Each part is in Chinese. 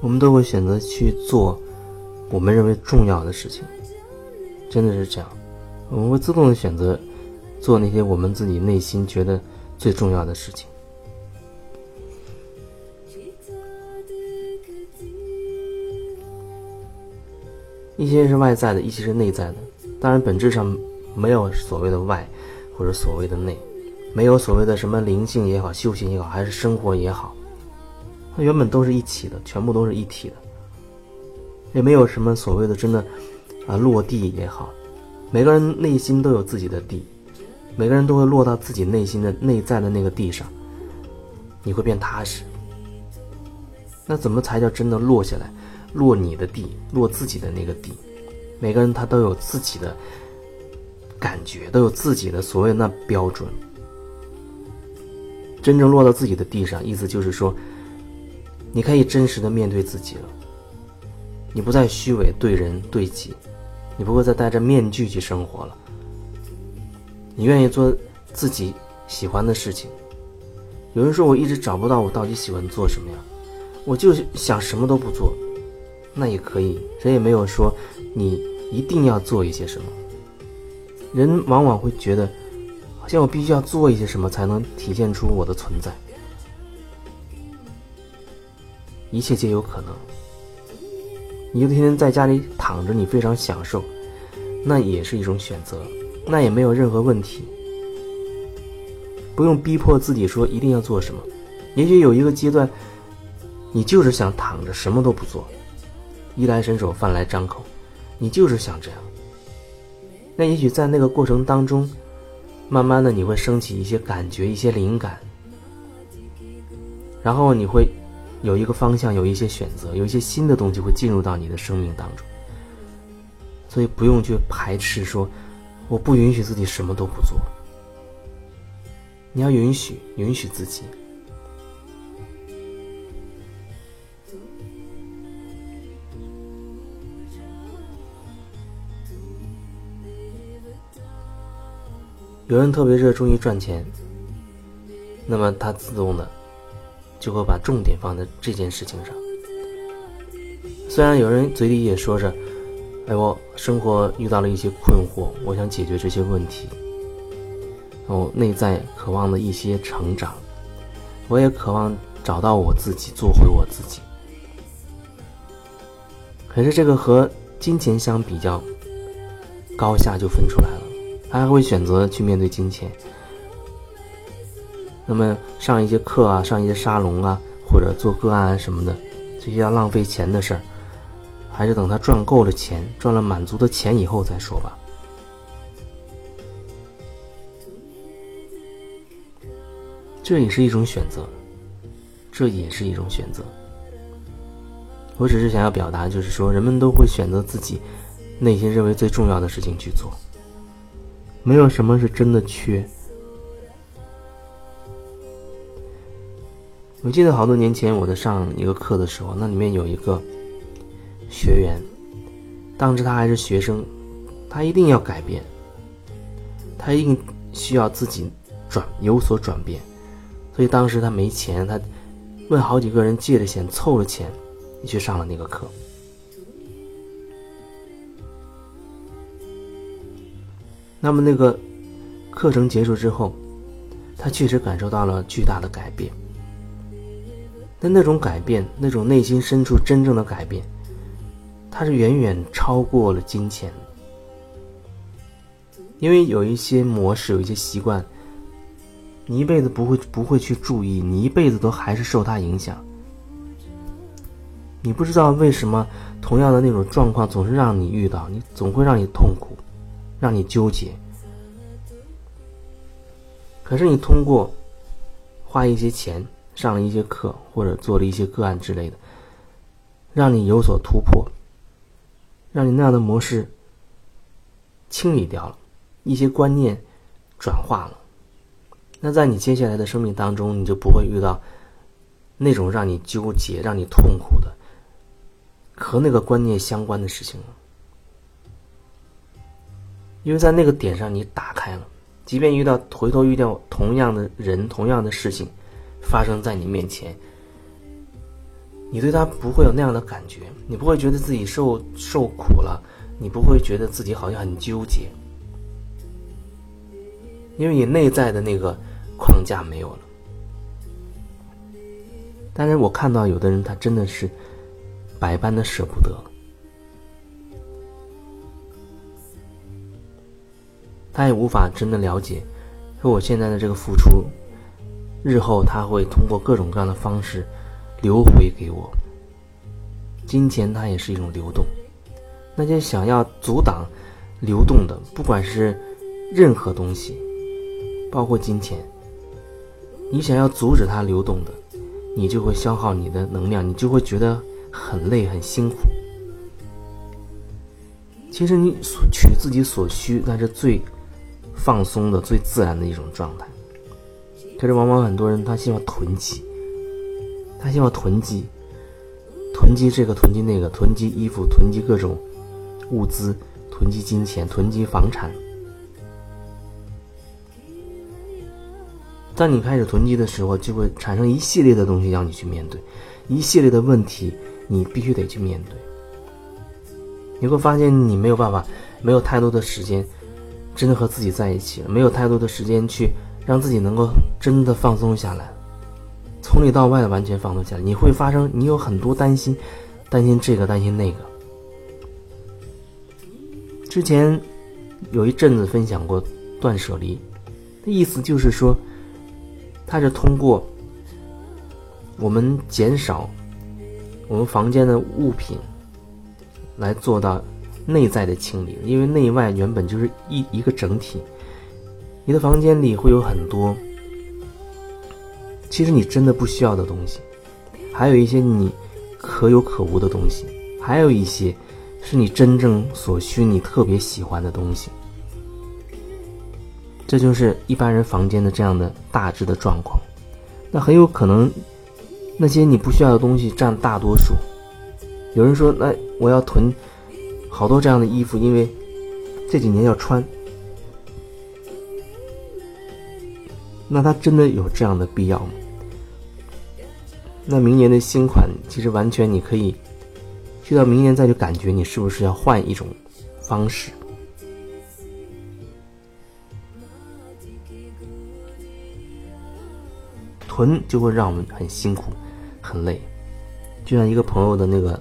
我们都会选择去做我们认为重要的事情，真的是这样。我们会自动的选择做那些我们自己内心觉得最重要的事情。一些是外在的，一些是内在的。当然，本质上没有所谓的外，或者所谓的内，没有所谓的什么灵性也好，修行也好，还是生活也好，它原本都是一起的，全部都是一体的。也没有什么所谓的真的啊落地也好，每个人内心都有自己的地，每个人都会落到自己内心的内在的那个地上，你会变踏实。那怎么才叫真的落下来？落你的地，落自己的那个地，每个人他都有自己的感觉，都有自己的所谓那标准。真正落到自己的地上，意思就是说，你可以真实的面对自己了，你不再虚伪对人对己，你不会再戴着面具去生活了，你愿意做自己喜欢的事情。有人说我一直找不到我到底喜欢做什么呀，我就想什么都不做。那也可以，谁也没有说你一定要做一些什么。人往往会觉得，好像我必须要做一些什么才能体现出我的存在。一切皆有可能。你就天天在家里躺着，你非常享受，那也是一种选择，那也没有任何问题。不用逼迫自己说一定要做什么。也许有一个阶段，你就是想躺着什么都不做。衣来伸手，饭来张口，你就是想这样。那也许在那个过程当中，慢慢的你会升起一些感觉，一些灵感，然后你会有一个方向，有一些选择，有一些新的东西会进入到你的生命当中。所以不用去排斥说，我不允许自己什么都不做。你要允许，允许自己。有人特别热衷于赚钱，那么他自动的就会把重点放在这件事情上。虽然有人嘴里也说着：“哎，我生活遇到了一些困惑，我想解决这些问题。”我内在渴望的一些成长，我也渴望找到我自己，做回我自己。可是这个和金钱相比较，高下就分出来了。他还会选择去面对金钱，那么上一些课啊，上一些沙龙啊，或者做个案什么的，这些要浪费钱的事儿，还是等他赚够了钱，赚了满足的钱以后再说吧。这也是一种选择，这也是一种选择。我只是想要表达，就是说，人们都会选择自己内心认为最重要的事情去做。没有什么是真的缺。我记得好多年前我在上一个课的时候，那里面有一个学员，当时他还是学生，他一定要改变，他一定需要自己转有所转变，所以当时他没钱，他问好几个人借了钱，凑了钱，去上了那个课。那么那个课程结束之后，他确实感受到了巨大的改变。但那种改变，那种内心深处真正的改变，它是远远超过了金钱。因为有一些模式，有一些习惯，你一辈子不会不会去注意，你一辈子都还是受它影响。你不知道为什么同样的那种状况总是让你遇到，你总会让你痛苦。让你纠结，可是你通过花一些钱上了一些课，或者做了一些个案之类的，让你有所突破，让你那样的模式清理掉了，一些观念转化了，那在你接下来的生命当中，你就不会遇到那种让你纠结、让你痛苦的和那个观念相关的事情了。因为在那个点上，你打开了，即便遇到回头遇到同样的人、同样的事情发生在你面前，你对他不会有那样的感觉，你不会觉得自己受受苦了，你不会觉得自己好像很纠结，因为你内在的那个框架没有了。但是我看到有的人，他真的是百般的舍不得。他也无法真的了解，说我现在的这个付出，日后他会通过各种各样的方式流回给我。金钱它也是一种流动，那些想要阻挡流动的，不管是任何东西，包括金钱，你想要阻止它流动的，你就会消耗你的能量，你就会觉得很累很辛苦。其实你所取自己所需，那是最。放松的最自然的一种状态，可是往往很多人他希望囤积，他希望囤积，囤积这个囤积那个，囤积衣服，囤积各种物资，囤积金钱，囤积房产。当你开始囤积的时候，就会产生一系列的东西让你去面对，一系列的问题你必须得去面对。你会发现你没有办法，没有太多的时间。真的和自己在一起了，没有太多的时间去让自己能够真的放松下来，从里到外的完全放松下来。你会发生，你有很多担心，担心这个，担心那个。之前有一阵子分享过断舍离，的意思就是说，它是通过我们减少我们房间的物品来做到。内在的清理，因为内外原本就是一一个整体。你的房间里会有很多，其实你真的不需要的东西，还有一些你可有可无的东西，还有一些是你真正所需、你特别喜欢的东西。这就是一般人房间的这样的大致的状况。那很有可能那些你不需要的东西占大多数。有人说：“那我要囤。”好多这样的衣服，因为这几年要穿，那它真的有这样的必要吗？那明年的新款，其实完全你可以去到明年再去感觉，你是不是要换一种方式？囤就会让我们很辛苦、很累，就像一个朋友的那个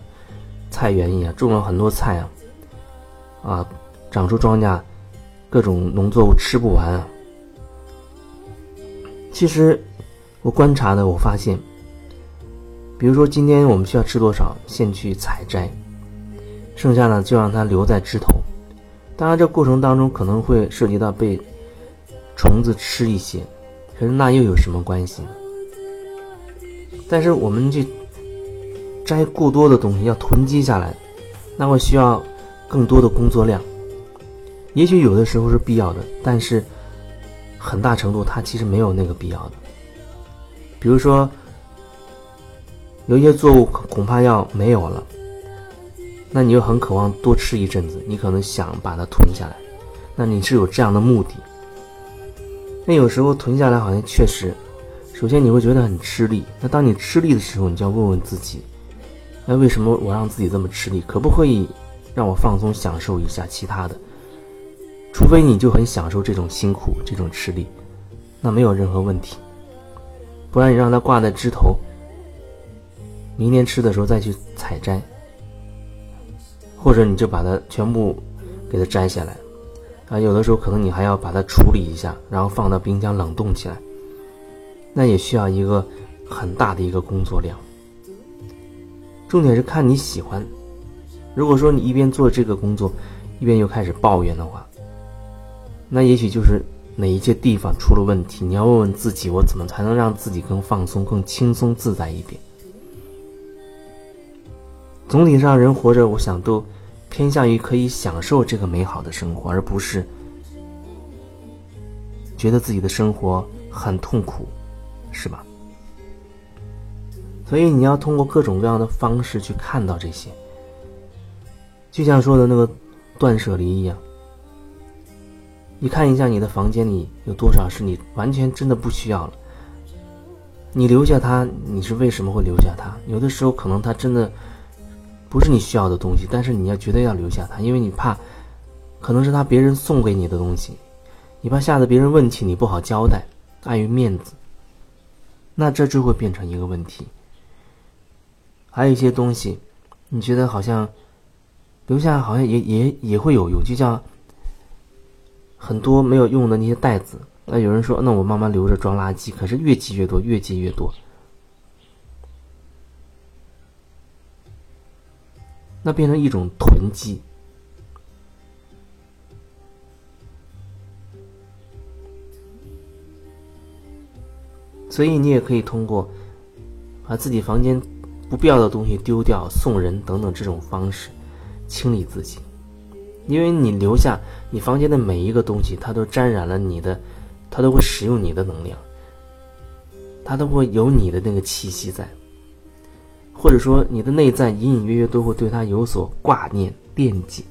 菜园一样，种了很多菜啊。啊，长出庄稼，各种农作物吃不完啊。其实，我观察的，我发现，比如说今天我们需要吃多少，先去采摘，剩下呢就让它留在枝头。当然，这过程当中可能会涉及到被虫子吃一些，可是那又有什么关系呢？但是我们去摘过多的东西，要囤积下来，那会需要。更多的工作量，也许有的时候是必要的，但是很大程度它其实没有那个必要的。比如说，有一些作物恐怕要没有了，那你又很渴望多吃一阵子，你可能想把它囤下来，那你是有这样的目的。那有时候囤下来好像确实，首先你会觉得很吃力。那当你吃力的时候，你就要问问自己：那为什么我让自己这么吃力？可不可以？让我放松享受一下其他的，除非你就很享受这种辛苦、这种吃力，那没有任何问题。不然你让它挂在枝头，明年吃的时候再去采摘，或者你就把它全部给它摘下来，啊，有的时候可能你还要把它处理一下，然后放到冰箱冷冻起来，那也需要一个很大的一个工作量。重点是看你喜欢。如果说你一边做这个工作，一边又开始抱怨的话，那也许就是哪一些地方出了问题。你要问问自己，我怎么才能让自己更放松、更轻松自在一点？总体上，人活着，我想都偏向于可以享受这个美好的生活，而不是觉得自己的生活很痛苦，是吧？所以你要通过各种各样的方式去看到这些。就像说的那个断舍离一样，你看一下你的房间里有多少是你完全真的不需要了。你留下它，你是为什么会留下它？有的时候可能它真的不是你需要的东西，但是你要绝对要留下它，因为你怕可能是他别人送给你的东西，你怕下次别人问起你不好交代，碍于面子，那这就会变成一个问题。还有一些东西，你觉得好像留下好像也也也会有用，就像很多没有用的那些袋子。那有人说，那我慢慢留着装垃圾，可是越积越多，越积越多。那变成一种囤积，所以你也可以通过把自己房间不必要的东西丢掉、送人等等这种方式清理自己，因为你留下你房间的每一个东西，它都沾染了你的。它都会使用你的能量，它都会有你的那个气息在，或者说你的内在隐隐约约都会对它有所挂念惦记，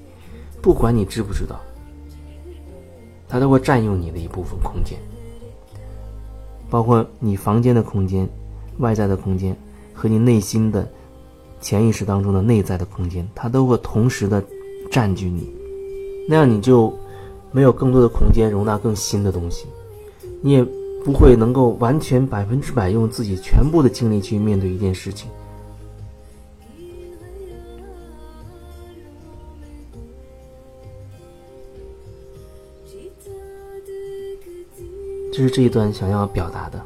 不管你知不知道，它都会占用你的一部分空间，包括你房间的空间、外在的空间和你内心的潜意识当中的内在的空间，它都会同时的占据你，那样你就没有更多的空间容纳更新的东西。你也不会能够完全百分之百用自己全部的精力去面对一件事情，这是这一段想要表达的。